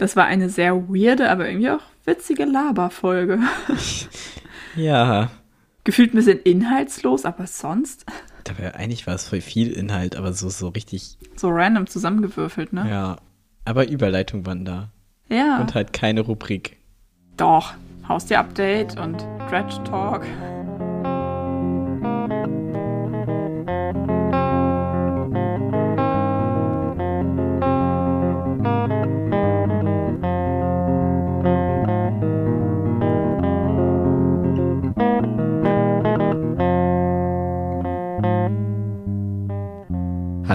Das war eine sehr weirde, aber irgendwie auch witzige Laberfolge. Ja. Gefühlt ein bisschen inhaltslos, aber sonst Dabei eigentlich war es voll viel Inhalt, aber so, so richtig. so random zusammengewürfelt, ne? Ja. Aber Überleitung waren da. Ja. Und halt keine Rubrik. Doch. Haustier-Update und Dredge Talk.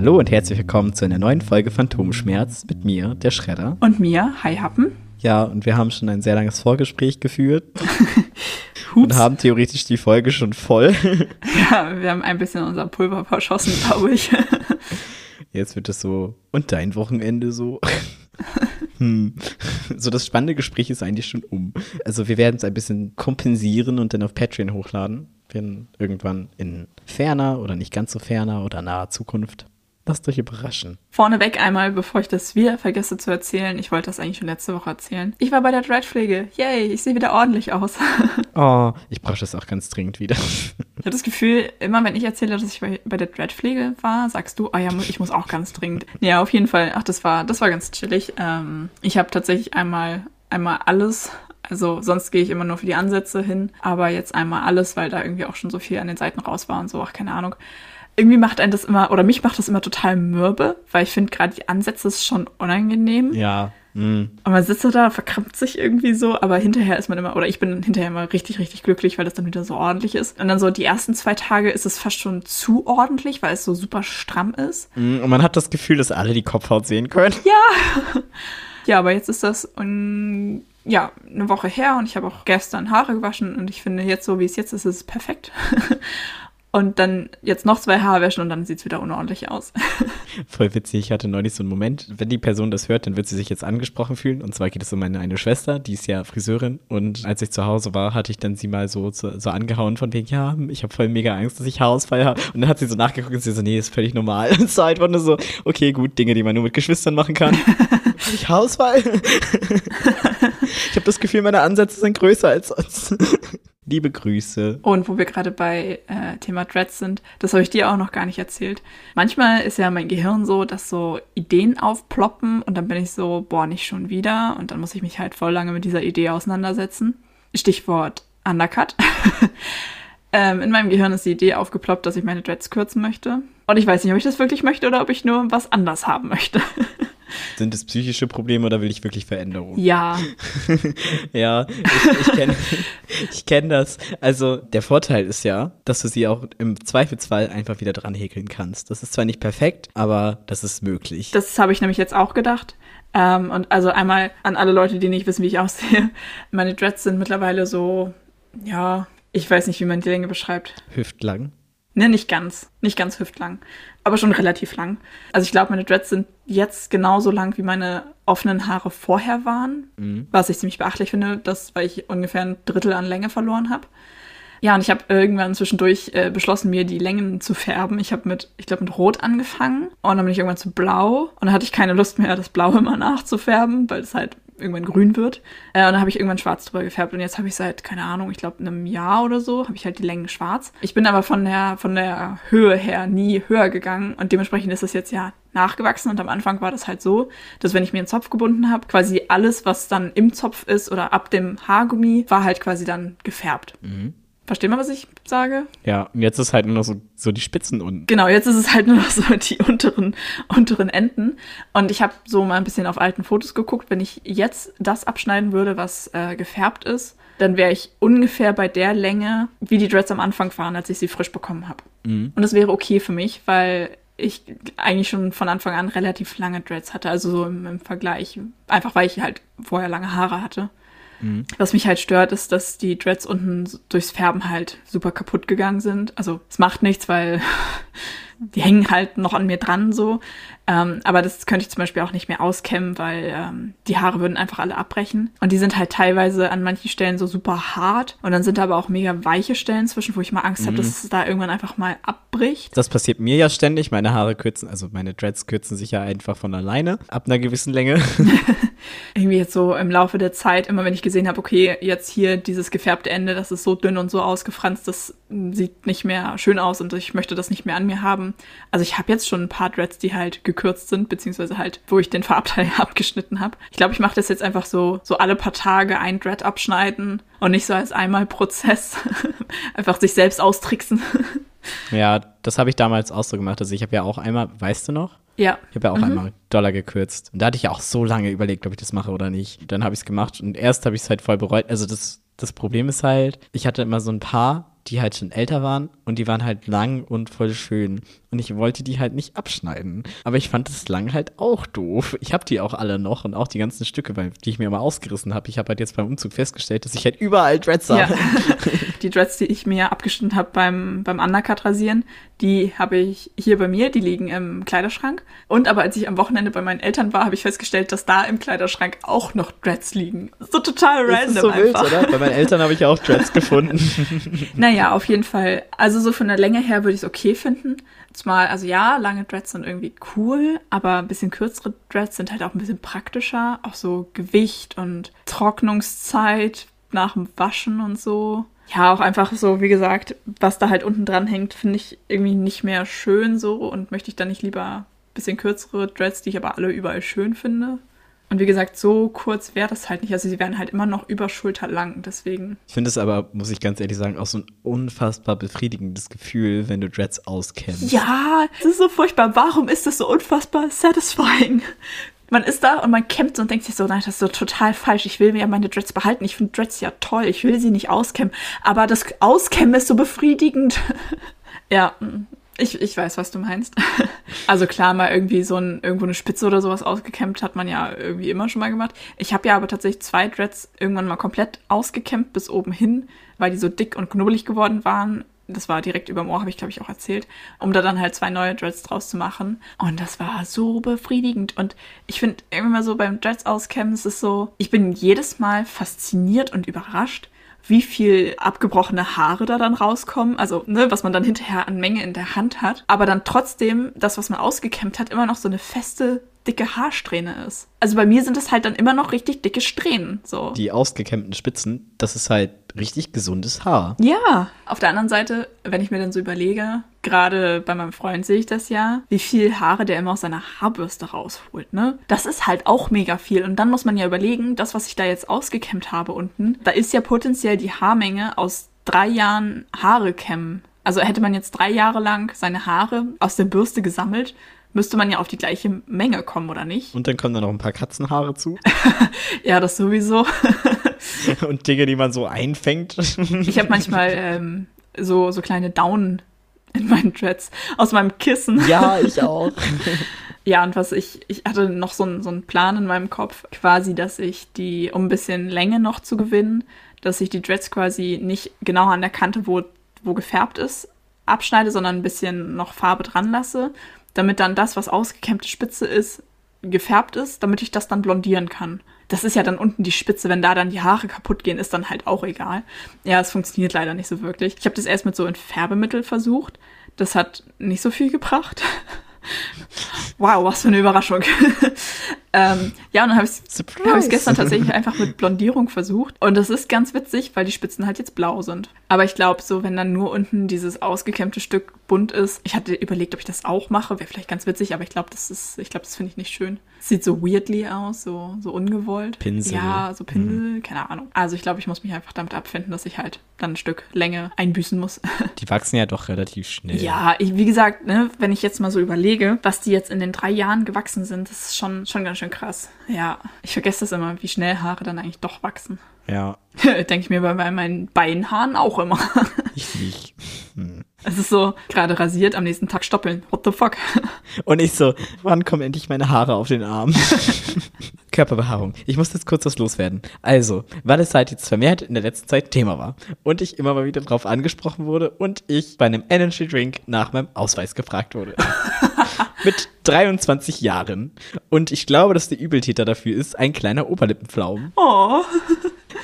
Hallo und herzlich willkommen zu einer neuen Folge Phantomschmerz mit mir, der Schredder. Und mir, Hi Happen. Ja, und wir haben schon ein sehr langes Vorgespräch geführt und haben theoretisch die Folge schon voll. Ja, wir haben ein bisschen unser Pulver verschossen, glaube ich. Jetzt wird es so, und dein Wochenende so. hm. So, das spannende Gespräch ist eigentlich schon um. Also, wir werden es ein bisschen kompensieren und dann auf Patreon hochladen. Werden irgendwann in ferner oder nicht ganz so ferner oder naher Zukunft. Lasst euch überraschen. Vorneweg einmal, bevor ich das wieder vergesse zu erzählen. Ich wollte das eigentlich schon letzte Woche erzählen. Ich war bei der Dreadpflege. Yay, ich sehe wieder ordentlich aus. Oh, ich brauche das auch ganz dringend wieder. Ich habe das Gefühl, immer wenn ich erzähle, dass ich bei, der Dreadpflege war, sagst du, oh ja, ich muss auch ganz dringend. Ja, auf jeden Fall. Ach, das war, das war ganz chillig. Ähm, ich habe tatsächlich einmal, einmal alles. Also sonst gehe ich immer nur für die Ansätze hin, aber jetzt einmal alles, weil da irgendwie auch schon so viel an den Seiten raus war und so, ach keine Ahnung. Irgendwie macht einen das immer, oder mich macht das immer total mürbe, weil ich finde gerade die Ansätze ist schon unangenehm. Ja. hm. Und man sitzt da, verkrampft sich irgendwie so, aber hinterher ist man immer, oder ich bin hinterher immer richtig, richtig glücklich, weil das dann wieder so ordentlich ist. Und dann so die ersten zwei Tage ist es fast schon zu ordentlich, weil es so super stramm ist. Hm, Und man hat das Gefühl, dass alle die Kopfhaut sehen können. Ja, aber jetzt ist das um, ja, eine Woche her und ich habe auch gestern Haare gewaschen und ich finde jetzt so, wie es jetzt ist, ist es perfekt. Und dann jetzt noch zwei Haarwäschen und dann sieht es wieder unordentlich aus. Voll witzig, ich hatte neulich so einen Moment, wenn die Person das hört, dann wird sie sich jetzt angesprochen fühlen. Und zwar geht es um meine eine Schwester, die ist ja Friseurin. Und als ich zu Hause war, hatte ich dann sie mal so, so, so angehauen von wegen, ja, ich habe voll mega Angst, dass ich Haarausfall habe. Und dann hat sie so nachgeguckt und sie so, nee, ist völlig normal. Und es war einfach nur so, okay, gut, Dinge, die man nur mit Geschwistern machen kann. Hab ich Haarausfall? ich habe das Gefühl, meine Ansätze sind größer als sonst. Liebe Grüße. Und wo wir gerade bei äh, Thema Dreads sind, das habe ich dir auch noch gar nicht erzählt. Manchmal ist ja mein Gehirn so, dass so Ideen aufploppen und dann bin ich so, boah, nicht schon wieder. Und dann muss ich mich halt voll lange mit dieser Idee auseinandersetzen. Stichwort Undercut. ähm, in meinem Gehirn ist die Idee aufgeploppt, dass ich meine Dreads kürzen möchte. Und ich weiß nicht, ob ich das wirklich möchte oder ob ich nur was anders haben möchte. Sind es psychische Probleme oder will ich wirklich Veränderung? ja, Ja, ich, ich kenne ich kenn das. Also der Vorteil ist ja, dass du sie auch im Zweifelsfall einfach wieder dran häkeln kannst. Das ist zwar nicht perfekt, aber das ist möglich. Das habe ich nämlich jetzt auch gedacht. Ähm, und also einmal an alle Leute, die nicht wissen, wie ich aussehe. Meine Dreads sind mittlerweile so, ja, ich weiß nicht, wie man die Länge beschreibt. Hüftlang. Ne, nicht ganz. Nicht ganz hüftlang. Aber schon relativ lang. Also ich glaube, meine Dreads sind jetzt genauso lang, wie meine offenen Haare vorher waren. Was ich ziemlich beachtlich finde, das, weil ich ungefähr ein Drittel an Länge verloren habe. Ja, und ich habe irgendwann zwischendurch äh, beschlossen, mir die Längen zu färben. Ich habe mit, ich glaube, mit Rot angefangen und dann bin ich irgendwann zu Blau und dann hatte ich keine Lust mehr, das Blau immer nachzufärben, weil es halt irgendwann grün wird. Äh, und dann habe ich irgendwann schwarz drüber gefärbt und jetzt habe ich seit, keine Ahnung, ich glaube, einem Jahr oder so, habe ich halt die Längen schwarz. Ich bin aber von der, von der Höhe her nie höher gegangen und dementsprechend ist das jetzt ja nachgewachsen und am Anfang war das halt so, dass wenn ich mir einen Zopf gebunden habe, quasi alles, was dann im Zopf ist oder ab dem Haargummi, war halt quasi dann gefärbt. Verstehen wir, was ich sage? Ja, und jetzt ist halt nur noch so, so die Spitzen unten. Genau, jetzt ist es halt nur noch so die unteren, unteren Enden. Und ich habe so mal ein bisschen auf alten Fotos geguckt. Wenn ich jetzt das abschneiden würde, was äh, gefärbt ist, dann wäre ich ungefähr bei der Länge, wie die Dreads am Anfang waren, als ich sie frisch bekommen habe. Und das wäre okay für mich, weil ich eigentlich schon von Anfang an relativ lange Dreads hatte. Also so im, im Vergleich. Einfach weil ich halt vorher lange Haare hatte. Was mich halt stört, ist, dass die Dreads unten durchs Färben halt super kaputt gegangen sind. Also es macht nichts, weil die hängen halt noch an mir dran so. Ähm, aber das könnte ich zum Beispiel auch nicht mehr auskämmen, weil ähm, die Haare würden einfach alle abbrechen. Und die sind halt teilweise an manchen Stellen so super hart. Und dann sind da aber auch mega weiche Stellen zwischen, wo ich mal Angst habe, dass es da irgendwann einfach mal abbricht. Das passiert mir ja ständig. Meine Haare kürzen, also meine Dreads kürzen sich ja einfach von alleine ab einer gewissen Länge. irgendwie jetzt so im Laufe der Zeit, immer wenn ich gesehen habe, okay, jetzt hier dieses gefärbte Ende, das ist so dünn und so ausgefranst, das sieht nicht mehr schön aus und ich möchte das nicht mehr an mir haben. Also ich habe jetzt schon ein paar Dreads, die halt gekürzt sind, beziehungsweise halt, wo ich den Farbteil abgeschnitten habe. Ich glaube, ich mache das jetzt einfach so, so alle paar Tage ein Dread abschneiden und nicht so als einmal Prozess. einfach sich selbst austricksen. Ja, das habe ich damals auch so gemacht. Also ich habe ja auch einmal, weißt du noch? Ja. Ich habe ja auch mhm. einmal Dollar gekürzt. Und da hatte ich ja auch so lange überlegt, ob ich das mache oder nicht. Dann habe ich es gemacht und erst habe ich es halt voll bereut. Also das, das Problem ist halt, ich hatte immer so ein paar, die halt schon älter waren und die waren halt lang und voll schön. Und ich wollte die halt nicht abschneiden. Aber ich fand das lang halt auch doof. Ich habe die auch alle noch und auch die ganzen Stücke, die ich mir mal ausgerissen habe. Ich habe halt jetzt beim Umzug festgestellt, dass ich halt überall Dreads habe. Ja. die Dreads, die ich mir abgeschnitten habe beim, beim Undercut rasieren, die habe ich hier bei mir, die liegen im Kleiderschrank. Und aber als ich am Wochenende bei meinen Eltern war, habe ich festgestellt, dass da im Kleiderschrank auch noch Dreads liegen. So total random das ist so einfach. Wild, oder? Bei meinen Eltern habe ich auch Dreads gefunden. naja, auf jeden Fall. Also so von der Länge her würde ich es okay finden. Zumal, also ja, lange Dreads sind irgendwie cool, aber ein bisschen kürzere Dreads sind halt auch ein bisschen praktischer. Auch so Gewicht und Trocknungszeit nach dem Waschen und so ja, auch einfach so, wie gesagt, was da halt unten dran hängt, finde ich irgendwie nicht mehr schön so und möchte ich dann nicht lieber ein bisschen kürzere Dreads, die ich aber alle überall schön finde. Und wie gesagt, so kurz wäre das halt nicht. Also sie wären halt immer noch über Schulter lang, deswegen. Ich finde es aber, muss ich ganz ehrlich sagen, auch so ein unfassbar befriedigendes Gefühl, wenn du Dreads auskennst. Ja, das ist so furchtbar. Warum ist das so unfassbar satisfying? man ist da und man kämpft und denkt sich so, nein, das ist so total falsch. Ich will mir ja meine Dreads behalten. Ich finde Dreads ja toll. Ich will sie nicht auskämmen. Aber das Auskämmen ist so befriedigend. ja, ich, ich weiß, was du meinst. also klar, mal irgendwie so ein, irgendwo eine Spitze oder sowas ausgekämmt hat man ja irgendwie immer schon mal gemacht. Ich habe ja aber tatsächlich zwei Dreads irgendwann mal komplett ausgekämmt bis oben hin, weil die so dick und knubbelig geworden waren das war direkt über dem Ohr, habe ich glaube ich auch erzählt, um da dann halt zwei neue Dreads draus zu machen. Und das war so befriedigend. Und ich finde immer so beim Dreads auskämmen, es ist so, ich bin jedes Mal fasziniert und überrascht, wie viel abgebrochene Haare da dann rauskommen. Also, ne, was man dann hinterher an Menge in der Hand hat. Aber dann trotzdem, das, was man ausgekämmt hat, immer noch so eine feste dicke Haarsträhne ist. Also bei mir sind es halt dann immer noch richtig dicke Strähnen. So. Die ausgekämmten Spitzen, das ist halt richtig gesundes Haar. Ja. Auf der anderen Seite, wenn ich mir dann so überlege, gerade bei meinem Freund sehe ich das ja, wie viel Haare der immer aus seiner Haarbürste rausholt, ne? Das ist halt auch mega viel. Und dann muss man ja überlegen, das, was ich da jetzt ausgekämmt habe unten, da ist ja potenziell die Haarmenge aus drei Jahren Haare kämmen. Also hätte man jetzt drei Jahre lang seine Haare aus der Bürste gesammelt, müsste man ja auf die gleiche Menge kommen, oder nicht? Und dann kommen da noch ein paar Katzenhaare zu. ja, das sowieso. Und Dinge, die man so einfängt. ich habe manchmal ähm, so, so kleine Daunen in meinen Dreads aus meinem Kissen. Ja, ich auch. ja, und was ich, ich hatte noch so einen, so einen Plan in meinem Kopf, quasi, dass ich die, um ein bisschen Länge noch zu gewinnen, dass ich die Dreads quasi nicht genau an der Kante, wo, wo gefärbt ist, abschneide, sondern ein bisschen noch Farbe dran lasse damit dann das, was ausgekämmte Spitze ist, gefärbt ist, damit ich das dann blondieren kann. Das ist ja dann unten die Spitze, wenn da dann die Haare kaputt gehen, ist dann halt auch egal. Ja, es funktioniert leider nicht so wirklich. Ich habe das erst mit so ein Färbemittel versucht. Das hat nicht so viel gebracht. wow, was für eine Überraschung. ähm, ja, und dann habe ich es gestern tatsächlich einfach mit Blondierung versucht. Und das ist ganz witzig, weil die Spitzen halt jetzt blau sind. Aber ich glaube, so, wenn dann nur unten dieses ausgekämmte Stück bunt ist, ich hatte überlegt, ob ich das auch mache, wäre vielleicht ganz witzig, aber ich glaube, das ist, ich glaube, das finde ich nicht schön. Sieht so weirdly aus, so, so ungewollt. Pinsel. Ja, so Pinsel, mhm. keine Ahnung. Also ich glaube, ich muss mich einfach damit abfinden, dass ich halt dann ein Stück Länge einbüßen muss. Die wachsen ja doch relativ schnell. Ja, ich, wie gesagt, ne, wenn ich jetzt mal so überlege, was die jetzt in den drei Jahren gewachsen sind, das ist schon, schon ganz schön krass. Ja, ich vergesse das immer, wie schnell Haare dann eigentlich doch wachsen. Ja. Denke ich mir bei meinen Beinhaaren auch immer. ich nicht. Hm. Es ist so, gerade rasiert, am nächsten Tag stoppeln. What the fuck? Und ich so, wann kommen endlich meine Haare auf den Arm? Körperbehaarung. Ich muss jetzt kurz was loswerden. Also, weil es halt jetzt vermehrt in der letzten Zeit Thema war und ich immer mal wieder drauf angesprochen wurde und ich bei einem Energy Drink nach meinem Ausweis gefragt wurde. Mit 23 Jahren. Und ich glaube, dass der Übeltäter dafür ist ein kleiner Oberlippenpflaumen. Oh.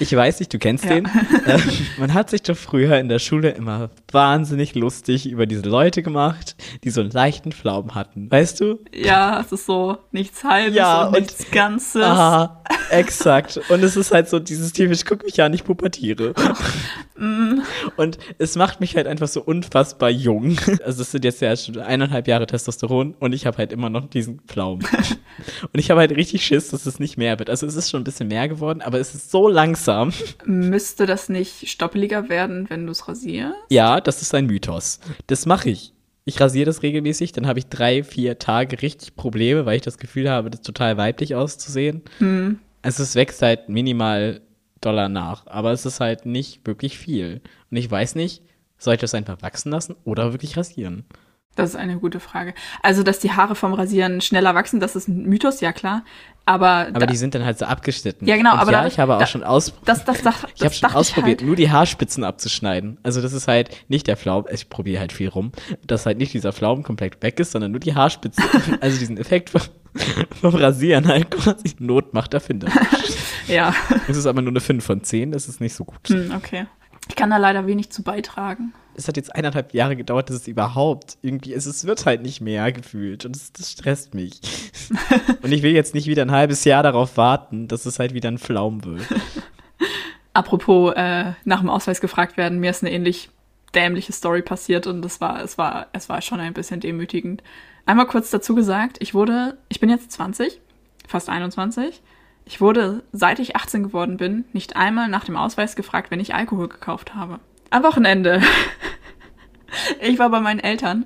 Ich weiß nicht, du kennst ja. den. Äh, man hat sich doch früher in der Schule immer wahnsinnig lustig über diese Leute gemacht, die so einen leichten Pflaumen hatten. Weißt du? Ja, es ist so nichts Halbes ja, und, und nichts Ganzes. Aha. Exakt. Und es ist halt so dieses typisch, guck mich an, ich pubertiere. Und es macht mich halt einfach so unfassbar jung. Also es sind jetzt ja schon eineinhalb Jahre Testosteron und ich habe halt immer noch diesen Pflaumen. Und ich habe halt richtig Schiss, dass es nicht mehr wird. Also es ist schon ein bisschen mehr geworden, aber es ist so langsam. Müsste das nicht stoppeliger werden, wenn du es rasierst? Ja, das ist ein Mythos. Das mache ich. Ich rasiere das regelmäßig, dann habe ich drei, vier Tage richtig Probleme, weil ich das Gefühl habe, das total weiblich auszusehen. Hm. Also es wächst halt minimal Dollar nach, aber es ist halt nicht wirklich viel. Und ich weiß nicht, soll ich das einfach wachsen lassen oder wirklich rasieren? Das ist eine gute Frage. Also, dass die Haare vom Rasieren schneller wachsen, das ist ein Mythos, ja klar. Aber, Aber da, die sind dann halt so abgeschnitten. Ja, genau, Und aber ja, da- ich habe auch da- schon aus das, das, das, ich habe schon dachte ausprobiert, halt. nur die Haarspitzen abzuschneiden. Also das ist halt nicht der Pflaumen, ich probiere halt viel rum, dass halt nicht dieser Pflaumen komplett weg ist, sondern nur die Haarspitze. also diesen Effekt vom, vom Rasieren halt quasi Not macht erfindet. Ja, Es ist aber nur eine 5 von 10, das ist nicht so gut. hm, okay. Ich kann da leider wenig zu beitragen. Es hat jetzt eineinhalb Jahre gedauert, dass es überhaupt irgendwie ist. Es wird halt nicht mehr gefühlt und das, das stresst mich. und ich will jetzt nicht wieder ein halbes Jahr darauf warten, dass es halt wieder ein Pflaumen wird. Apropos äh, nach dem Ausweis gefragt werden, mir ist eine ähnlich dämliche Story passiert und das war, es war, es war schon ein bisschen demütigend. Einmal kurz dazu gesagt, ich wurde, ich bin jetzt 20, fast 21. Ich wurde, seit ich 18 geworden bin, nicht einmal nach dem Ausweis gefragt, wenn ich Alkohol gekauft habe. Am Wochenende. ich war bei meinen Eltern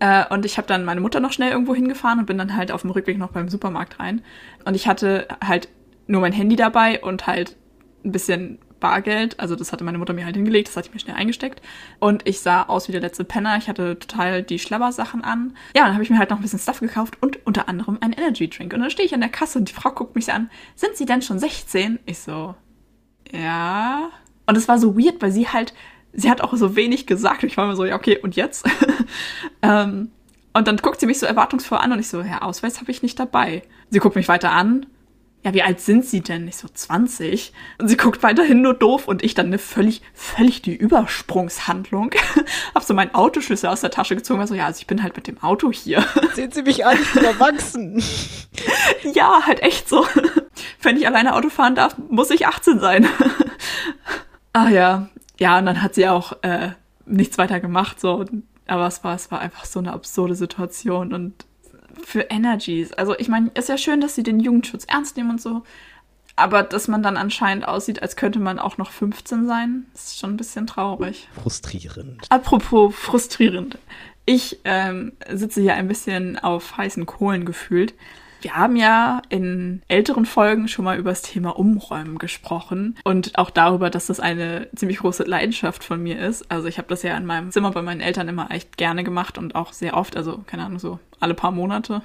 äh, und ich habe dann meine Mutter noch schnell irgendwo hingefahren und bin dann halt auf dem Rückweg noch beim Supermarkt rein. Und ich hatte halt nur mein Handy dabei und halt ein bisschen Bargeld. Also das hatte meine Mutter mir halt hingelegt, das hatte ich mir schnell eingesteckt. Und ich sah aus wie der letzte Penner. Ich hatte total die Schlabbersachen an. Ja, dann habe ich mir halt noch ein bisschen Stuff gekauft und unter anderem einen Energy Drink. Und dann stehe ich an der Kasse und die Frau guckt mich an. Sind Sie denn schon 16? Ich so, ja. Und es war so weird, weil sie halt, sie hat auch so wenig gesagt. Ich war mir so, ja, okay, und jetzt? ähm, und dann guckt sie mich so erwartungsvoll an und ich so, ja, Ausweis habe ich nicht dabei. Sie guckt mich weiter an. Ja, wie alt sind Sie denn? Ich so, 20. Und sie guckt weiterhin nur doof und ich dann eine völlig, völlig die Übersprungshandlung. hab so meinen Autoschlüssel aus der Tasche gezogen, war so, ja, also ich bin halt mit dem Auto hier. Sehen Sie mich an, ich bin erwachsen. ja, halt echt so. Wenn ich alleine Auto fahren darf, muss ich 18 sein. Ach ja. Ja, und dann hat sie auch äh, nichts weiter gemacht, so. Aber es war, es war einfach so eine absurde Situation und für Energies. Also ich meine, ist ja schön, dass sie den Jugendschutz ernst nehmen und so. Aber dass man dann anscheinend aussieht, als könnte man auch noch 15 sein, ist schon ein bisschen traurig. Frustrierend. Apropos frustrierend. Ich ähm, sitze hier ein bisschen auf heißen Kohlen gefühlt. Wir haben ja in älteren Folgen schon mal über das Thema Umräumen gesprochen und auch darüber, dass das eine ziemlich große Leidenschaft von mir ist. Also ich habe das ja in meinem Zimmer bei meinen Eltern immer echt gerne gemacht und auch sehr oft, also keine Ahnung, so alle paar Monate.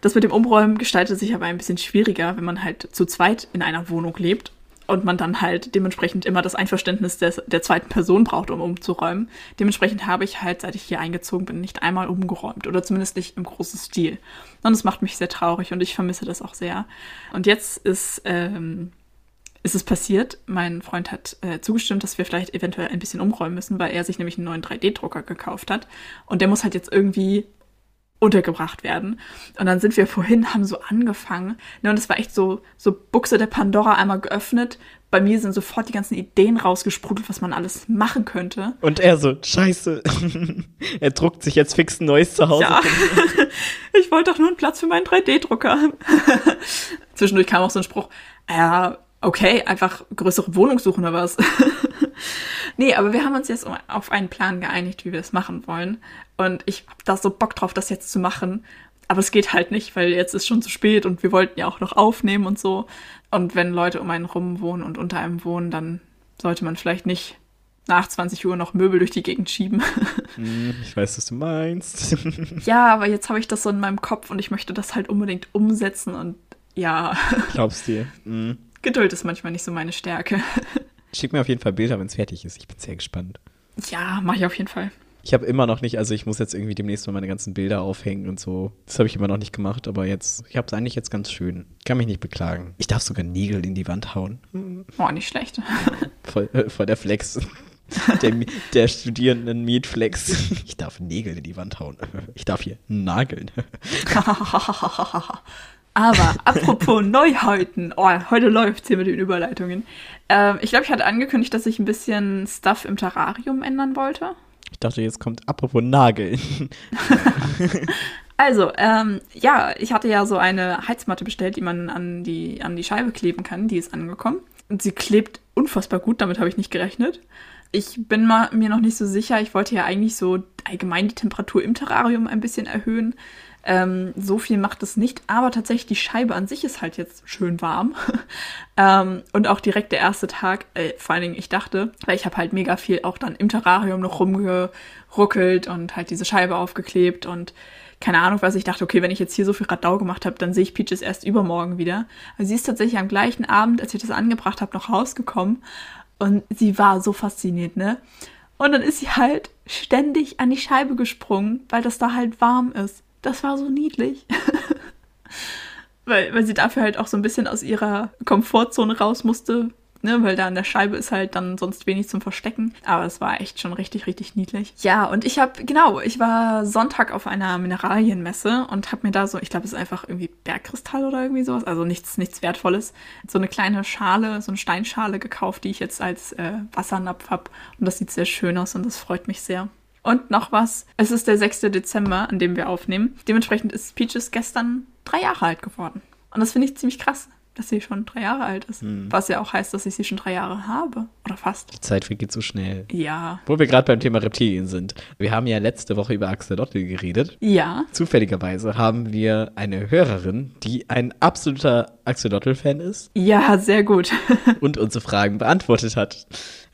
Das mit dem Umräumen gestaltet sich aber ein bisschen schwieriger, wenn man halt zu zweit in einer Wohnung lebt und man dann halt dementsprechend immer das Einverständnis des, der zweiten Person braucht, um umzuräumen. Dementsprechend habe ich halt, seit ich hier eingezogen bin, nicht einmal umgeräumt oder zumindest nicht im großen Stil. Und es macht mich sehr traurig und ich vermisse das auch sehr. Und jetzt ist, ähm, ist es passiert. Mein Freund hat äh, zugestimmt, dass wir vielleicht eventuell ein bisschen umräumen müssen, weil er sich nämlich einen neuen 3D-Drucker gekauft hat. Und der muss halt jetzt irgendwie untergebracht werden. Und dann sind wir vorhin, haben so angefangen. Ne, und es war echt so, so Buchse der Pandora einmal geöffnet. Bei mir sind sofort die ganzen Ideen rausgesprudelt, was man alles machen könnte. Und er so, scheiße. er druckt sich jetzt fix ein neues Zuhause. Ja. ich wollte doch nur einen Platz für meinen 3D-Drucker. Zwischendurch kam auch so ein Spruch, ja, okay, einfach größere Wohnung suchen oder was. Nee, aber wir haben uns jetzt auf einen Plan geeinigt, wie wir es machen wollen. Und ich hab da so Bock drauf, das jetzt zu machen. Aber es geht halt nicht, weil jetzt ist schon zu spät und wir wollten ja auch noch aufnehmen und so. Und wenn Leute um einen rum wohnen und unter einem wohnen, dann sollte man vielleicht nicht nach 20 Uhr noch Möbel durch die Gegend schieben. Hm, Ich weiß, was du meinst. ja, aber jetzt habe ich das so in meinem Kopf und ich möchte das halt unbedingt umsetzen und ja, Glaubst dir. Hm. Geduld ist manchmal nicht so meine Stärke. Schick mir auf jeden Fall Bilder, wenn es fertig ist. Ich bin sehr gespannt. Ja, mache ich auf jeden Fall. Ich habe immer noch nicht, also ich muss jetzt irgendwie demnächst mal meine ganzen Bilder aufhängen und so. Das habe ich immer noch nicht gemacht, aber jetzt, ich habe es eigentlich jetzt ganz schön. Kann mich nicht beklagen. Ich darf sogar Nägel in die Wand hauen. Oh, nicht schlecht. Voll, äh, voll der Flex. Der, der Studierenden Mietflex. Ich darf Nägel in die Wand hauen. Ich darf hier nageln. Aber apropos Neuheiten, oh, heute läuft's hier mit den Überleitungen. Ähm, ich glaube, ich hatte angekündigt, dass ich ein bisschen Stuff im Terrarium ändern wollte. Ich dachte, jetzt kommt apropos Nageln. Also, ähm, ja, ich hatte ja so eine Heizmatte bestellt, die man an die, an die Scheibe kleben kann. Die ist angekommen. Und sie klebt unfassbar gut, damit habe ich nicht gerechnet. Ich bin mal, mir noch nicht so sicher. Ich wollte ja eigentlich so allgemein die Temperatur im Terrarium ein bisschen erhöhen. Ähm, so viel macht es nicht, aber tatsächlich die Scheibe an sich ist halt jetzt schön warm. ähm, und auch direkt der erste Tag, äh, vor allen Dingen ich dachte, weil ich habe halt mega viel auch dann im Terrarium noch rumgeruckelt und halt diese Scheibe aufgeklebt und keine Ahnung was. Ich dachte, okay, wenn ich jetzt hier so viel Radau gemacht habe, dann sehe ich Peaches erst übermorgen wieder. Aber sie ist tatsächlich am gleichen Abend, als ich das angebracht habe, noch rausgekommen. Und sie war so fasziniert, ne? Und dann ist sie halt ständig an die Scheibe gesprungen, weil das da halt warm ist. Das war so niedlich. weil, weil sie dafür halt auch so ein bisschen aus ihrer Komfortzone raus musste, ne, weil da an der Scheibe ist halt dann sonst wenig zum Verstecken. Aber es war echt schon richtig, richtig niedlich. Ja, und ich habe, genau, ich war Sonntag auf einer Mineralienmesse und habe mir da so, ich glaube, es ist einfach irgendwie Bergkristall oder irgendwie sowas, also nichts, nichts Wertvolles, so eine kleine Schale, so eine Steinschale gekauft, die ich jetzt als äh, Wassernapf habe. Und das sieht sehr schön aus und das freut mich sehr. Und noch was, es ist der 6. Dezember, an dem wir aufnehmen. Dementsprechend ist Peaches gestern drei Jahre alt geworden. Und das finde ich ziemlich krass dass sie schon drei Jahre alt ist. Hm. Was ja auch heißt, dass ich sie schon drei Jahre habe. Oder fast. Die Zeit vergeht so schnell. Ja. Wo wir gerade beim Thema Reptilien sind. Wir haben ja letzte Woche über Axolotl geredet. Ja. Zufälligerweise haben wir eine Hörerin, die ein absoluter Axolotl-Fan ist. Ja, sehr gut. und unsere Fragen beantwortet hat.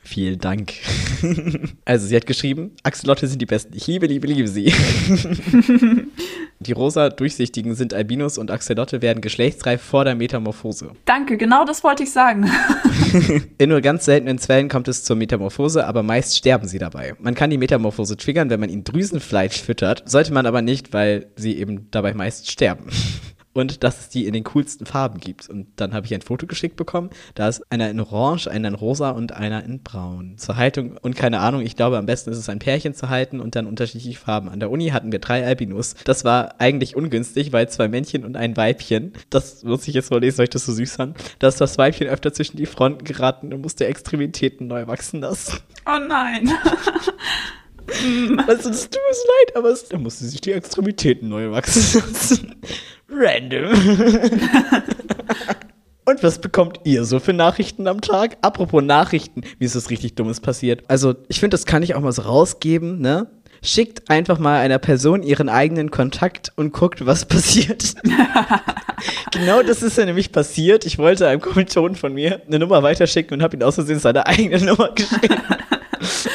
Vielen Dank. also, sie hat geschrieben, Axolotl sind die besten. Ich liebe, liebe, liebe sie. die rosa durchsichtigen sind Albinos und Axolotl werden geschlechtsreif vor der Metamorphose. Danke, genau das wollte ich sagen. In nur ganz seltenen Fällen kommt es zur Metamorphose, aber meist sterben sie dabei. Man kann die Metamorphose triggern, wenn man ihnen Drüsenfleisch füttert, sollte man aber nicht, weil sie eben dabei meist sterben und dass es die in den coolsten Farben gibt. Und dann habe ich ein Foto geschickt bekommen. Da ist einer in Orange, einer in Rosa und einer in Braun. Zur Haltung und keine Ahnung, ich glaube, am besten ist es ein Pärchen zu halten und dann unterschiedliche Farben. An der Uni hatten wir drei Albinos. Das war eigentlich ungünstig, weil zwei Männchen und ein Weibchen, das muss ich jetzt mal lesen, weil ich das so süß fand, dass das Weibchen öfter zwischen die Fronten geraten und musste Extremitäten neu wachsen lassen. Oh nein. Also es tut mir leid, aber es, da musste sich die Extremitäten neu wachsen lassen. Random. Und was bekommt ihr so für Nachrichten am Tag? Apropos Nachrichten, wie ist das richtig Dummes passiert? Also, ich finde, das kann ich auch mal so rausgeben, ne? Schickt einfach mal einer Person ihren eigenen Kontakt und guckt, was passiert. genau das ist ja nämlich passiert. Ich wollte einem Kommilitonen von mir eine Nummer weiterschicken und habe ihn aus Versehen seine eigene Nummer geschickt.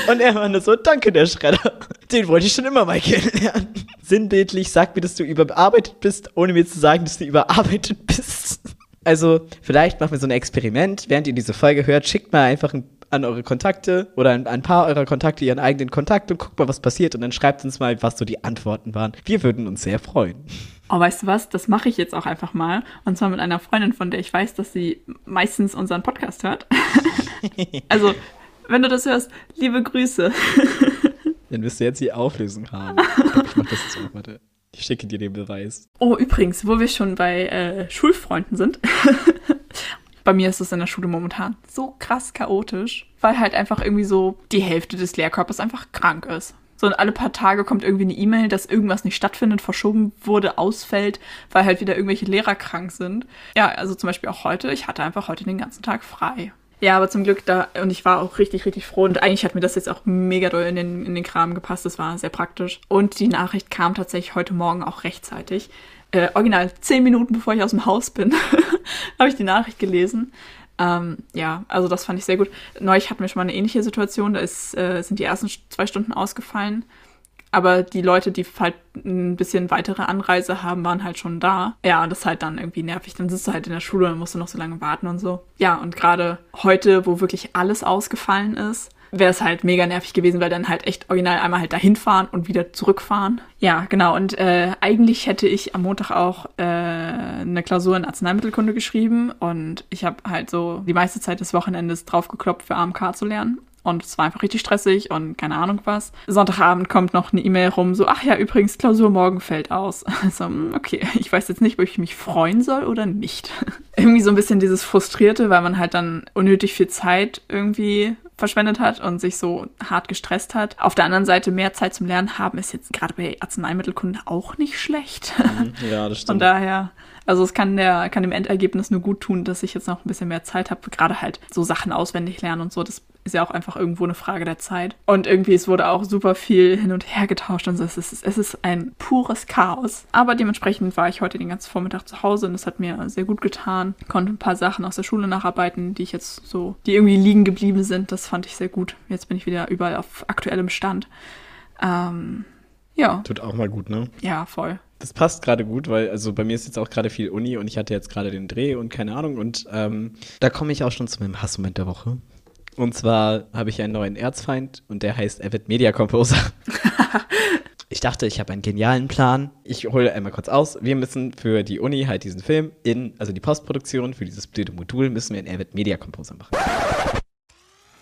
Und er war nur so, danke, der Schredder. Den wollte ich schon immer mal kennenlernen. Sinnbildlich sagt mir, dass du überarbeitet bist, ohne mir zu sagen, dass du überarbeitet bist. Also, vielleicht machen wir so ein Experiment. Während ihr diese Folge hört, schickt mal einfach an eure Kontakte oder an ein paar eurer Kontakte ihren eigenen Kontakt und guckt mal, was passiert. Und dann schreibt uns mal, was so die Antworten waren. Wir würden uns sehr freuen. Oh, weißt du was? Das mache ich jetzt auch einfach mal. Und zwar mit einer Freundin, von der ich weiß, dass sie meistens unseren Podcast hört. also, wenn du das hörst, liebe Grüße. Dann wirst du jetzt die Auflösung haben. Ich, mach das jetzt auch, warte. Ich schicke dir den Beweis. Oh, übrigens, wo wir schon bei äh, Schulfreunden sind. bei mir ist es in der Schule momentan so krass chaotisch, weil halt einfach irgendwie so die Hälfte des Lehrkörpers einfach krank ist. So und alle paar Tage kommt irgendwie eine E-Mail, dass irgendwas nicht stattfindet, verschoben wurde, ausfällt, weil halt wieder irgendwelche Lehrer krank sind. Ja, also zum Beispiel auch heute. Ich hatte einfach heute den ganzen Tag frei. Ja, aber zum Glück da, und ich war auch richtig, richtig froh. Und eigentlich hat mir das jetzt auch mega doll in den, in den Kram gepasst. Das war sehr praktisch. Und die Nachricht kam tatsächlich heute Morgen auch rechtzeitig. Äh, original zehn Minuten bevor ich aus dem Haus bin, habe ich die Nachricht gelesen. Ähm, ja, also das fand ich sehr gut. Neulich hatten wir schon mal eine ähnliche Situation. Da ist, äh, sind die ersten zwei Stunden ausgefallen. Aber die Leute, die halt ein bisschen weitere Anreise haben, waren halt schon da. Ja, das ist halt dann irgendwie nervig. Dann sitzt du halt in der Schule und musst du noch so lange warten und so. Ja, und gerade heute, wo wirklich alles ausgefallen ist, wäre es halt mega nervig gewesen, weil dann halt echt original einmal halt dahin fahren und wieder zurückfahren. Ja, genau. Und äh, eigentlich hätte ich am Montag auch äh, eine Klausur in Arzneimittelkunde geschrieben und ich habe halt so die meiste Zeit des Wochenendes draufgeklopft, für AMK zu lernen. Und es war einfach richtig stressig und keine Ahnung was. Sonntagabend kommt noch eine E-Mail rum, so, ach ja, übrigens, Klausur morgen fällt aus. Also, okay, ich weiß jetzt nicht, ob ich mich freuen soll oder nicht. irgendwie so ein bisschen dieses Frustrierte, weil man halt dann unnötig viel Zeit irgendwie verschwendet hat und sich so hart gestresst hat. Auf der anderen Seite mehr Zeit zum Lernen haben ist jetzt gerade bei Arzneimittelkunden auch nicht schlecht. Mhm, ja, das stimmt. Von daher, also es kann der kann dem Endergebnis nur gut tun, dass ich jetzt noch ein bisschen mehr Zeit habe, gerade halt so Sachen auswendig lernen und so. Das ist ja auch einfach irgendwo eine Frage der Zeit. Und irgendwie, es wurde auch super viel hin und her getauscht und so. Es ist, es ist ein pures Chaos. Aber dementsprechend war ich heute den ganzen Vormittag zu Hause und das hat mir sehr gut getan. Konnte ein paar Sachen aus der Schule nacharbeiten, die ich jetzt so, die irgendwie liegen geblieben sind. Das fand ich sehr gut. Jetzt bin ich wieder überall auf aktuellem Stand. Ähm, ja. Tut auch mal gut, ne? Ja, voll. Das passt gerade gut, weil also bei mir ist jetzt auch gerade viel Uni und ich hatte jetzt gerade den Dreh und keine Ahnung und ähm, da komme ich auch schon zu meinem Hassmoment der Woche. Und zwar habe ich einen neuen Erzfeind und der heißt Avid Media Composer. ich dachte, ich habe einen genialen Plan. Ich hole einmal kurz aus. Wir müssen für die Uni halt diesen Film in, also die Postproduktion für dieses blöde Modul, müssen wir in Avid Media Composer machen.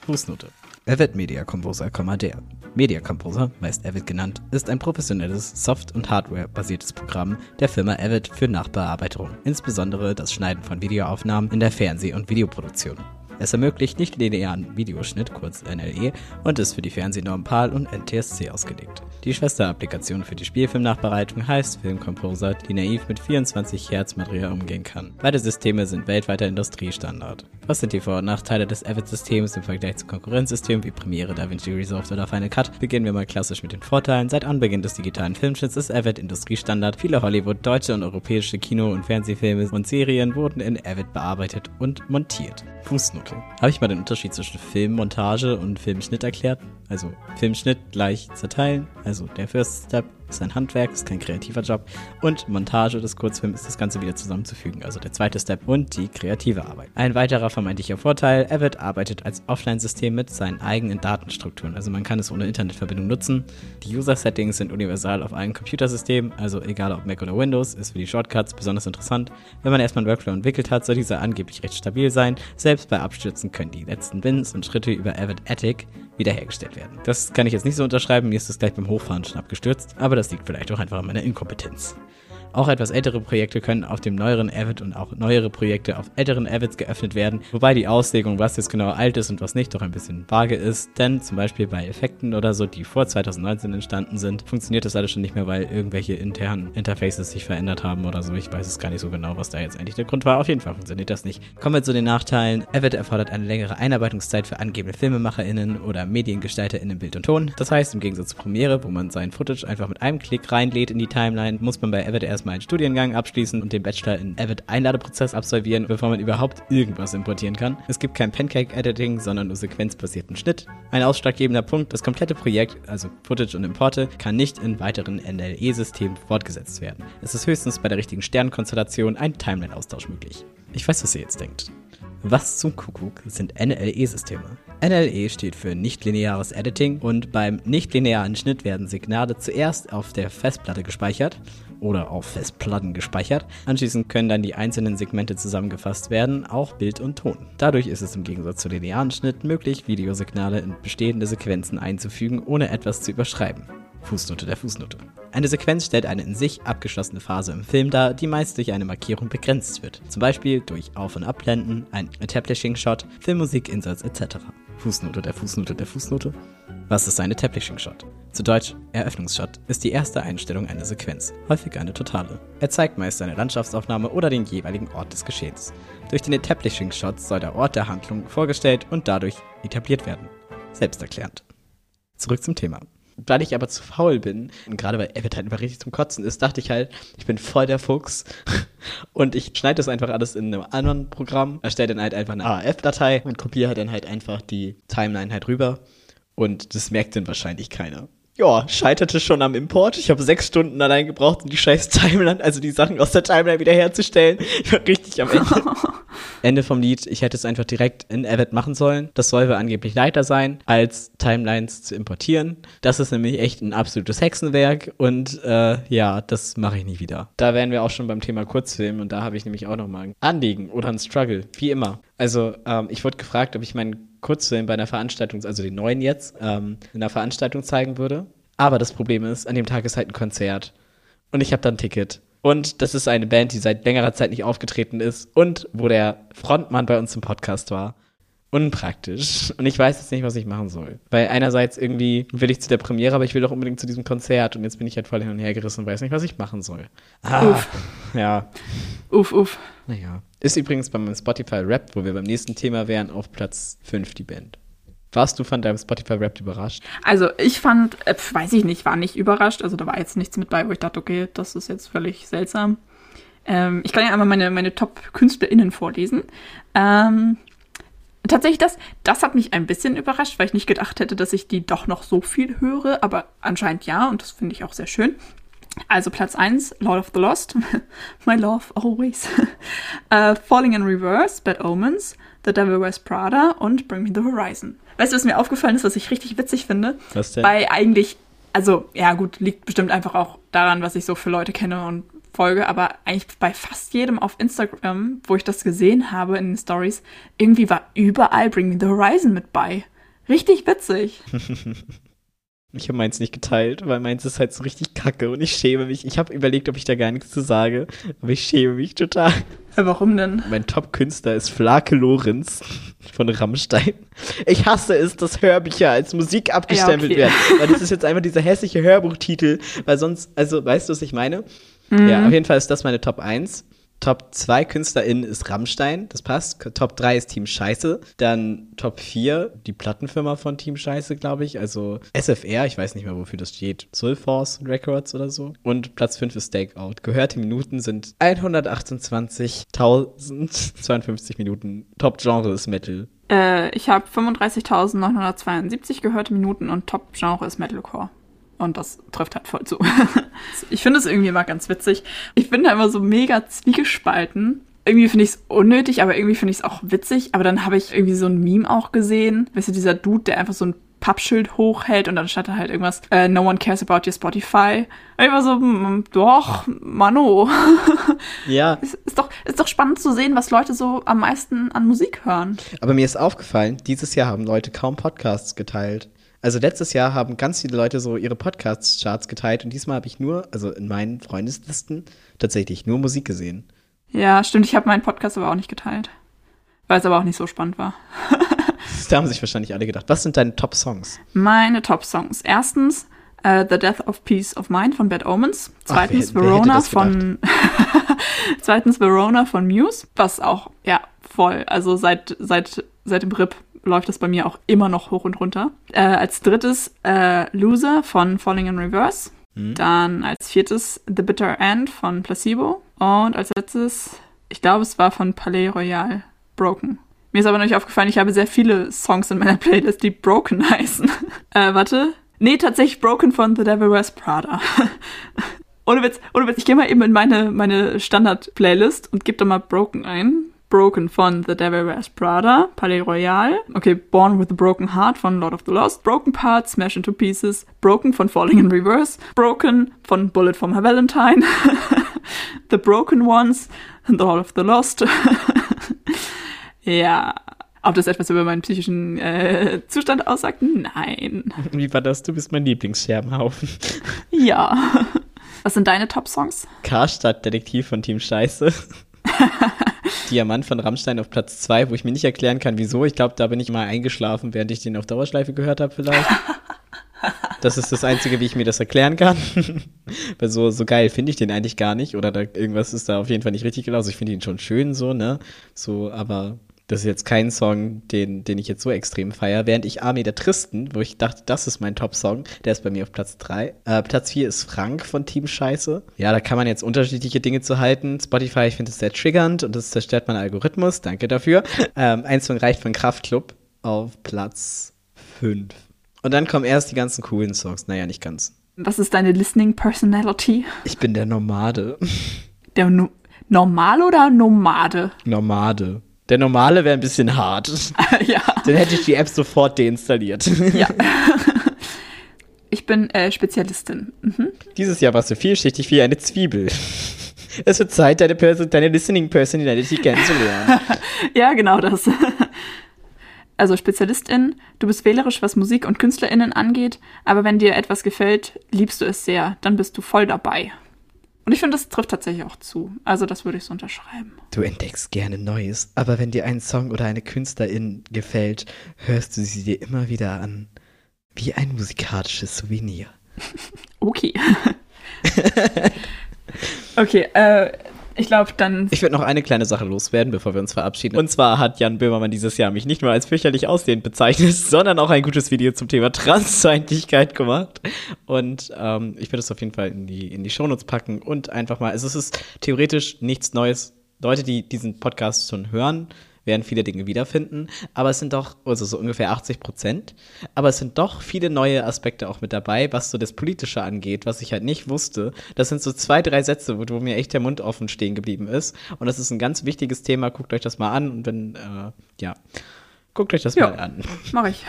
Fußnote. Avid Media Composer, der. Media Composer, meist Avid genannt, ist ein professionelles Soft- und Hardware-basiertes Programm der Firma Avid für Nachbearbeitung, insbesondere das Schneiden von Videoaufnahmen in der Fernseh- und Videoproduktion. Es ermöglicht nicht-linearen Videoschnitt, kurz NLE, und ist für die Fernsehnorm PAL und NTSC ausgelegt. Die Schwesterapplikation für die Spielfilmnachbereitung heißt Film Composer, die naiv mit 24 Hertz Material umgehen kann. Beide Systeme sind weltweiter Industriestandard. Was sind die Vor- und Nachteile des Avid-Systems im Vergleich zu Konkurrenzsystemen wie Premiere, DaVinci Resolve oder Final Cut? Beginnen wir mal klassisch mit den Vorteilen. Seit Anbeginn des digitalen Filmschnitts ist Avid Industriestandard. Viele Hollywood, deutsche und europäische Kino- und Fernsehfilme und Serien wurden in Avid bearbeitet und montiert. Fußnote. Habe ich mal den Unterschied zwischen Filmmontage und Filmschnitt erklärt? Also Filmschnitt gleich zerteilen, also der First Step ist ein Handwerk, ist kein kreativer Job. Und Montage des Kurzfilms ist das Ganze wieder zusammenzufügen, also der zweite Step und die kreative Arbeit. Ein weiterer vermeintlicher Vorteil, Avid arbeitet als Offline-System mit seinen eigenen Datenstrukturen, also man kann es ohne Internetverbindung nutzen. Die User-Settings sind universal auf allen Computersystemen, also egal ob Mac oder Windows, ist für die Shortcuts besonders interessant. Wenn man erstmal einen Workflow entwickelt hat, soll dieser angeblich recht stabil sein. Selbst bei Abstürzen können die letzten Bins und Schritte über Avid Attic wiederhergestellt werden. Das kann ich jetzt nicht so unterschreiben, mir ist das gleich beim Hochfahren schon abgestürzt, aber das liegt vielleicht auch einfach an meiner Inkompetenz. Auch etwas ältere Projekte können auf dem neueren Avid und auch neuere Projekte auf älteren Avids geöffnet werden, wobei die Auslegung, was jetzt genau alt ist und was nicht, doch ein bisschen vage ist, denn zum Beispiel bei Effekten oder so, die vor 2019 entstanden sind, funktioniert das alles schon nicht mehr, weil irgendwelche internen Interfaces sich verändert haben oder so. Ich weiß es gar nicht so genau, was da jetzt eigentlich der Grund war. Auf jeden Fall funktioniert das nicht. Kommen wir zu den Nachteilen. Avid erfordert eine längere Einarbeitungszeit für angebende FilmemacherInnen oder MediengestalterInnen Bild und Ton. Das heißt, im Gegensatz zu Premiere, wo man sein Footage einfach mit einem Klick reinlädt in die Timeline, muss man bei Avid erst erstmal einen Studiengang abschließen und den Bachelor in Avid Einladeprozess absolvieren, bevor man überhaupt irgendwas importieren kann. Es gibt kein Pancake-Editing, sondern nur sequenzbasierten Schnitt. Ein ausschlaggebender Punkt, das komplette Projekt, also Footage und Importe, kann nicht in weiteren NLE-Systemen fortgesetzt werden. Es ist höchstens bei der richtigen Sternkonstellation ein Timeline-Austausch möglich. Ich weiß, was ihr jetzt denkt. Was zum Kuckuck sind NLE-Systeme? NLE steht für nichtlineares Editing und beim nichtlinearen Schnitt werden Signale zuerst auf der Festplatte gespeichert oder auf Festplatten gespeichert. Anschließend können dann die einzelnen Segmente zusammengefasst werden, auch Bild und Ton. Dadurch ist es im Gegensatz zu linearen Schnitt möglich, Videosignale in bestehende Sequenzen einzufügen, ohne etwas zu überschreiben. Fußnote der Fußnote. Eine Sequenz stellt eine in sich abgeschlossene Phase im Film dar, die meist durch eine Markierung begrenzt wird. Zum Beispiel durch Auf- und Abblenden, ein Establishing-Shot, Filmmusikinsatz etc. Fußnote der Fußnote der Fußnote. Was ist ein Establishing-Shot? Zu Deutsch, Eröffnungsshot ist die erste Einstellung einer Sequenz, häufig eine totale. Er zeigt meist eine Landschaftsaufnahme oder den jeweiligen Ort des Geschehens. Durch den Establishing-Shot soll der Ort der Handlung vorgestellt und dadurch etabliert werden. Selbsterklärend. Zurück zum Thema. Weil ich aber zu faul bin, und gerade weil Avid halt einfach richtig zum Kotzen ist, dachte ich halt, ich bin voll der Fuchs. Und ich schneide das einfach alles in einem anderen Programm, erstelle dann halt einfach eine AF-Datei und kopiere dann halt einfach die Timeline halt rüber. Und das merkt dann wahrscheinlich keiner ja, scheiterte schon am Import. Ich habe sechs Stunden allein gebraucht, um die scheiß Timeline, also die Sachen aus der Timeline wiederherzustellen. Ich war richtig am Ende. Ende vom Lied. Ich hätte es einfach direkt in Avid machen sollen. Das soll wohl angeblich leichter sein, als Timelines zu importieren. Das ist nämlich echt ein absolutes Hexenwerk und äh, ja, das mache ich nie wieder. Da wären wir auch schon beim Thema Kurzfilm und da habe ich nämlich auch nochmal ein Anliegen oder ein Struggle, wie immer. Also ähm, ich wurde gefragt, ob ich meinen Kurzfilm bei einer Veranstaltung, also den neuen jetzt, ähm, in einer Veranstaltung zeigen würde. Aber das Problem ist, an dem Tag ist halt ein Konzert. Und ich habe dann ein Ticket. Und das ist eine Band, die seit längerer Zeit nicht aufgetreten ist und wo der Frontmann bei uns im Podcast war. Unpraktisch. Und ich weiß jetzt nicht, was ich machen soll. Weil einerseits irgendwie will ich zu der Premiere, aber ich will doch unbedingt zu diesem Konzert. Und jetzt bin ich halt voll hin und her gerissen und weiß nicht, was ich machen soll. Ah, Uff. ja. Uff, uff. Naja. Ist übrigens bei meinem Spotify Rap, wo wir beim nächsten Thema wären, auf Platz 5 die Band. Warst du von deinem Spotify Rap überrascht? Also ich fand, äh, weiß ich nicht, war nicht überrascht. Also da war jetzt nichts mit bei, wo ich dachte, okay, das ist jetzt völlig seltsam. Ähm, ich kann ja einmal meine, meine Top-KünstlerInnen vorlesen. Ähm, tatsächlich das, das hat mich ein bisschen überrascht, weil ich nicht gedacht hätte, dass ich die doch noch so viel höre, aber anscheinend ja und das finde ich auch sehr schön. Also Platz 1, Lord of the Lost, My Love Always, uh, Falling in Reverse, Bad Omens, The Devil Wears Prada und Bring Me the Horizon. Weißt du, was mir aufgefallen ist, was ich richtig witzig finde? Was denn? Bei eigentlich, also ja gut, liegt bestimmt einfach auch daran, was ich so für Leute kenne und folge, aber eigentlich bei fast jedem auf Instagram, wo ich das gesehen habe in den Stories, irgendwie war überall Bring Me the Horizon mit bei. Richtig witzig. Ich habe meins nicht geteilt, weil meins ist halt so richtig kacke und ich schäme mich. Ich habe überlegt, ob ich da gar nichts zu sage, aber ich schäme mich total. Warum denn? Mein Top-Künstler ist Flake Lorenz von Rammstein. Ich hasse es, dass Hörbücher als Musik abgestempelt Ja, okay. werden. Weil das ist jetzt einfach dieser hässliche Hörbuchtitel. Weil sonst, also weißt du, was ich meine? Ja, auf jeden Fall ist das meine Top 1. Top 2 KünstlerInnen ist Rammstein, das passt. Top 3 ist Team Scheiße. Dann Top 4, die Plattenfirma von Team Scheiße, glaube ich. Also SFR, ich weiß nicht mehr, wofür das steht. Soulforce Records oder so. Und Platz 5 ist Stakeout. Gehörte Minuten sind 128.052 Minuten. Top-Genre ist Metal. Äh, ich habe 35.972 gehörte Minuten und Top-Genre ist Metalcore. Und das trifft halt voll zu. ich finde es irgendwie immer ganz witzig. Ich bin da immer so mega zwiegespalten. Irgendwie finde ich es unnötig, aber irgendwie finde ich es auch witzig. Aber dann habe ich irgendwie so ein Meme auch gesehen. Weißt du, dieser Dude, der einfach so ein Pappschild hochhält und dann stand da halt irgendwas, äh, no one cares about your Spotify. Und ich war so, hm, doch, Mano. Ja, ist, ist, doch, ist doch spannend zu sehen, was Leute so am meisten an Musik hören. aber mir ist aufgefallen, dieses Jahr haben Leute kaum Podcasts geteilt. Also letztes Jahr haben ganz viele Leute so ihre Podcast-Charts geteilt und diesmal habe ich nur, also in meinen Freundeslisten, tatsächlich nur Musik gesehen. Ja, stimmt. Ich habe meinen Podcast aber auch nicht geteilt. Weil es aber auch nicht so spannend war. Da haben sich wahrscheinlich alle gedacht, was sind deine Top-Songs? Meine Top-Songs. Erstens äh, The Death of Peace of Mind von Bad Omens. Zweitens wer- wer Verona das von Zweitens Verona von Muse, was auch ja voll, also seit seit seit dem Rip läuft das bei mir auch immer noch hoch und runter. Äh, als drittes äh, Loser von Falling in Reverse. Dann als viertes The Bitter End von Placebo. Und als letztes, ich glaube, es war von Palais Royal, Broken. Mir ist aber noch nicht aufgefallen, ich habe sehr viele Songs in meiner Playlist, die Broken heißen. äh, warte. Nee, tatsächlich Broken von The Devil Wears Prada. ohne Witz, ohne Witz, ich gehe mal eben in meine, meine Standard-Playlist und gebe da mal Broken ein. Broken von The Devil Wears Prada, Palais Royal. Okay, Born with a Broken Heart von Lord of the Lost. Broken Parts, Smash into Pieces. Broken von Falling in Reverse. Broken von Bullet for My Valentine. the Broken Ones, The Lord of the Lost. ja. Ob das etwas über meinen psychischen äh, Zustand aussagt? Nein. Wie war das? Du bist mein Lieblingsscherbenhaufen. Ja. Was sind deine Top-Songs? Karstadt Detektiv von Team Scheiße. Diamant von Rammstein auf Platz 2, wo ich mir nicht erklären kann, wieso. Ich glaube, da bin ich mal eingeschlafen, während ich den auf Dauerschleife gehört habe, vielleicht. Das ist das Einzige, wie ich mir das erklären kann. Weil so, so geil finde ich den eigentlich gar nicht. Oder da, irgendwas ist da auf jeden Fall nicht richtig gelaufen. Also ich finde ihn schon schön so, ne? So, aber das ist jetzt kein Song, den, den ich jetzt so extrem feiere. Während ich Armee der Tristen, wo ich dachte, das ist mein Top-Song, der ist bei mir auf Platz 3. Äh, Platz 4 ist Frank von Team Scheiße. Ja, da kann man jetzt unterschiedliche Dinge zu halten. Spotify, ich finde es sehr triggernd und das zerstört meinen Algorithmus. Danke dafür. Ähm, ein Song reicht von Kraftklub auf Platz 5. Und dann kommen erst die ganzen coolen Songs. Naja, nicht ganz. Was ist deine Listening Personality? Ich bin der Nomade. Der no Normal oder Nomade? Nomade. Der Normale wäre ein bisschen hart. ja. Dann hätte ich die App sofort deinstalliert. Ja. Ich bin äh, Spezialistin. Mhm. Dieses Jahr warst du vielschichtig wie eine Zwiebel. Es wird Zeit, deine, Person, deine Listening Personality kennenzulernen. Ja, genau das. also Spezialistin, du bist wählerisch, was Musik und KünstlerInnen angeht, aber wenn dir etwas gefällt, liebst du es sehr, dann bist du voll dabei. Und ich finde, das trifft tatsächlich auch zu. Also das würde ich so unterschreiben. Du entdeckst gerne Neues, aber wenn dir ein Song oder eine Künstlerin gefällt, hörst du sie dir immer wieder an. Wie ein musikalisches Souvenir. okay. okay, äh, ich glaube, dann. Ich würde noch eine kleine Sache loswerden, bevor wir uns verabschieden. Und zwar hat Jan Böhmermann dieses Jahr mich nicht nur als fürchterlich aussehend bezeichnet, sondern auch ein gutes Video zum Thema Transfeindlichkeit gemacht. Und ähm, ich würde es auf jeden Fall in die, in die Shownotes packen und einfach mal, also es ist theoretisch nichts Neues. Leute, die diesen Podcast schon hören, werden viele Dinge wiederfinden, aber es sind doch, also so ungefähr 80 Prozent, aber es sind doch viele neue Aspekte auch mit dabei, was so das Politische angeht, was ich halt nicht wusste. Das sind so zwei, drei Sätze, wo, wo mir echt der Mund offen stehen geblieben ist. Und das ist ein ganz wichtiges Thema. Guckt euch das mal an und wenn, äh, ja, guckt euch das jo, mal an. Mach ich.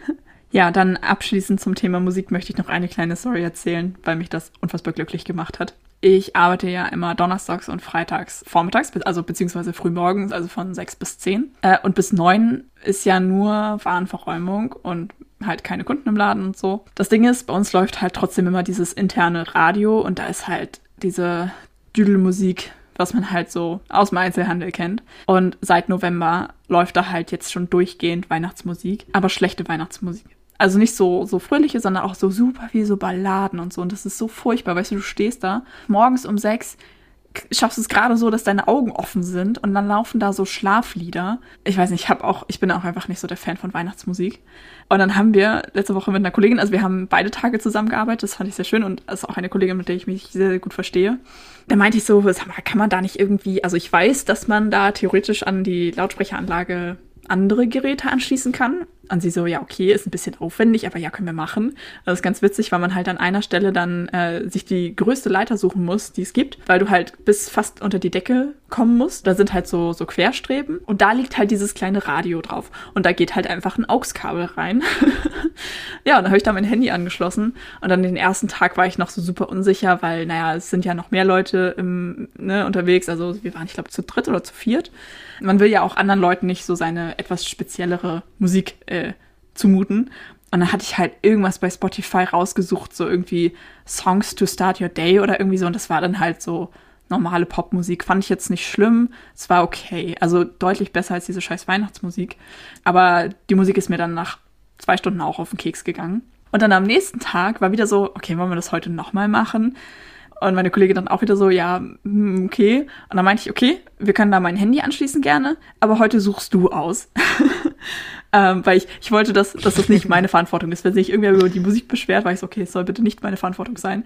ja, dann abschließend zum Thema Musik möchte ich noch eine kleine Story erzählen, weil mich das unfassbar glücklich gemacht hat. Ich arbeite ja immer donnerstags und freitags vormittags, also beziehungsweise frühmorgens, also von sechs bis zehn. Äh, und bis neun ist ja nur Warenverräumung und halt keine Kunden im Laden und so. Das Ding ist, bei uns läuft halt trotzdem immer dieses interne Radio und da ist halt diese Düdelmusik, was man halt so aus dem Einzelhandel kennt. Und seit November läuft da halt jetzt schon durchgehend Weihnachtsmusik, aber schlechte Weihnachtsmusik. Also nicht so, so fröhliche, sondern auch so super wie so Balladen und so. Und das ist so furchtbar. Weißt du, du stehst da morgens um sechs, schaffst es gerade so, dass deine Augen offen sind und dann laufen da so Schlaflieder. Ich weiß nicht, ich habe auch, ich bin auch einfach nicht so der Fan von Weihnachtsmusik. Und dann haben wir letzte Woche mit einer Kollegin, also wir haben beide Tage zusammengearbeitet, das fand ich sehr schön und ist auch eine Kollegin, mit der ich mich sehr, sehr gut verstehe. Da meinte ich so, sag mal, kann man da nicht irgendwie, also ich weiß, dass man da theoretisch an die Lautsprecheranlage andere Geräte anschließen kann. Und sie so, ja, okay, ist ein bisschen aufwendig, aber ja, können wir machen. Das ist ganz witzig, weil man halt an einer Stelle dann äh, sich die größte Leiter suchen muss, die es gibt, weil du halt bis fast unter die Decke kommen musst. Da sind halt so, so Querstreben und da liegt halt dieses kleine Radio drauf. Und da geht halt einfach ein AUX-Kabel rein. ja, und dann habe ich da mein Handy angeschlossen und dann den ersten Tag war ich noch so super unsicher, weil, naja, es sind ja noch mehr Leute im, ne, unterwegs. Also wir waren, ich glaube, zu dritt oder zu viert. Man will ja auch anderen Leuten nicht so seine etwas speziellere Musik äh, zumuten. Und dann hatte ich halt irgendwas bei Spotify rausgesucht, so irgendwie Songs to Start Your Day oder irgendwie so. Und das war dann halt so normale Popmusik. Fand ich jetzt nicht schlimm. Es war okay. Also deutlich besser als diese scheiß Weihnachtsmusik. Aber die Musik ist mir dann nach zwei Stunden auch auf den Keks gegangen. Und dann am nächsten Tag war wieder so, okay, wollen wir das heute nochmal machen? Und meine Kollegin dann auch wieder so, ja, hm, okay. Und dann meinte ich, okay, wir können da mein Handy anschließen gerne, aber heute suchst du aus. ähm, weil ich, ich wollte, dass, dass das nicht meine Verantwortung ist. Wenn sich irgendwer über die Musik beschwert, war ich so, okay, es soll bitte nicht meine Verantwortung sein.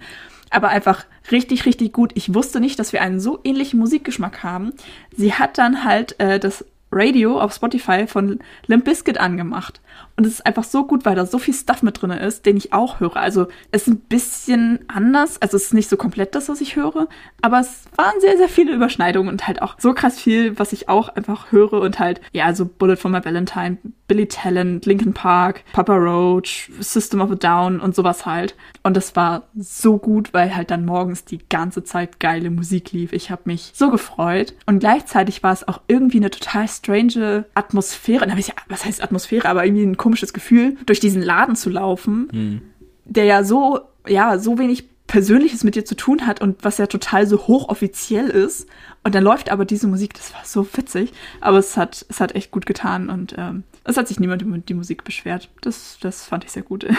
Aber einfach richtig, richtig gut. Ich wusste nicht, dass wir einen so ähnlichen Musikgeschmack haben. Sie hat dann halt äh, das Radio auf Spotify von Limp Bizkit angemacht. Und es ist einfach so gut, weil da so viel Stuff mit drin ist, den ich auch höre. Also es ist ein bisschen anders. Also es ist nicht so komplett das, was ich höre. Aber es waren sehr, sehr viele Überschneidungen und halt auch so krass viel, was ich auch einfach höre. Und halt, ja, also Bullet for My Valentine, Billy Talent, Linkin Park, Papa Roach, System of a Down und sowas halt. Und das war so gut, weil halt dann morgens die ganze Zeit geile Musik lief. Ich habe mich so gefreut. Und gleichzeitig war es auch irgendwie eine total strange Atmosphäre. Was heißt Atmosphäre? Aber irgendwie ein komisches Gefühl, durch diesen Laden zu laufen, hm. der ja so, ja, so wenig Persönliches mit dir zu tun hat und was ja total so hochoffiziell ist. Und dann läuft aber diese Musik, das war so witzig. Aber es hat, es hat echt gut getan und ähm, es hat sich niemand über die Musik beschwert. Das, das fand ich sehr gut.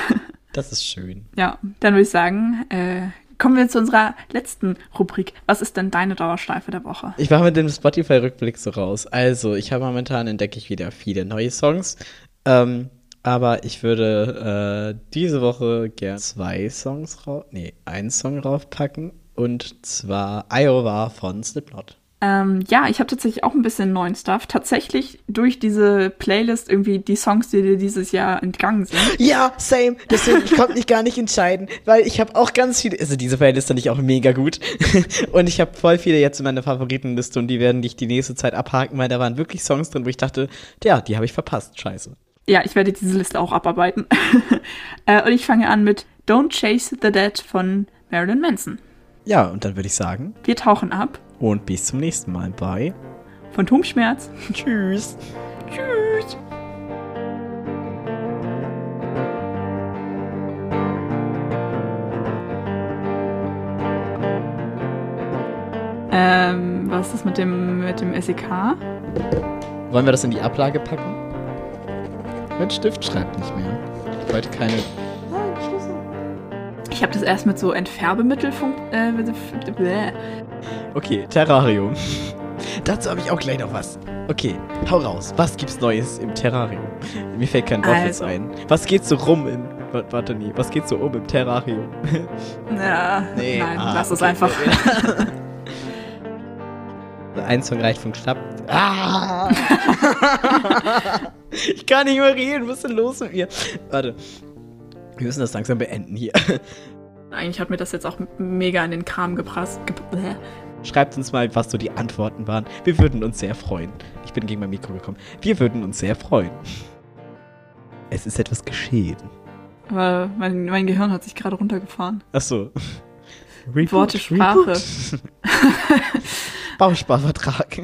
Das ist schön. Ja, dann würde ich sagen, äh, kommen wir zu unserer letzten Rubrik. Was ist denn deine Dauerschleife der Woche? Ich war mit dem Spotify-Rückblick so raus. Also, ich habe momentan entdecke ich wieder viele neue Songs. Ähm, aber ich würde äh, diese Woche gern zwei Songs rauf, nee, einen Song raufpacken. Und zwar Iowa von Slipknot. Ähm, ja, ich habe tatsächlich auch ein bisschen neuen Stuff. Tatsächlich durch diese Playlist irgendwie die Songs, die dir dieses Jahr entgangen sind. Ja, same. Deswegen, ich konnte mich gar nicht entscheiden, weil ich habe auch ganz viele, also diese Playlist fand ich auch mega gut. und ich habe voll viele jetzt in meiner Favoritenliste und die werden dich die nächste Zeit abhaken, weil da waren wirklich Songs drin, wo ich dachte, ja, die habe ich verpasst. Scheiße ja, ich werde diese Liste auch abarbeiten. Äh, und ich fange an mit Don't Chase the Dead von Marilyn Manson. Ja, und dann würde ich sagen, wir tauchen ab. Und bis zum nächsten Mal bei Phantomschmerz. Tschüss. Tschüss. Ähm, was ist mit dem, mit dem SEK? Wollen wir das in die Ablage packen? Mein Stift schreibt nicht mehr. Ich wollte keine. Ich habe das erst mit so Entfärbemittel funkt. Äh, bläh. Okay, Terrarium. Dazu habe ich auch gleich noch was. Okay, hau raus. Was gibt's Neues im Terrarium? Mir fällt kein Wortwitz Also. ein. Was geht so rum wa- Warte nie. Was geht so um im Terrarium? Ja, nein, ah, lass es okay. einfach. Ein Song reicht vom Schnapp. Ah! ich kann nicht mehr reden. Was ist denn los mit mir? Warte. Wir müssen das langsam beenden hier. Eigentlich hat mir das jetzt auch mega in den Kram geprasst. Schreibt uns mal, was so die Antworten waren. Wir würden uns sehr freuen. Ich bin gegen mein Mikro gekommen. Wir würden uns sehr freuen. Es ist etwas geschehen. Aber mein, mein Gehirn hat sich gerade runtergefahren. Achso. Worte, Sprache. Bausparvertrag.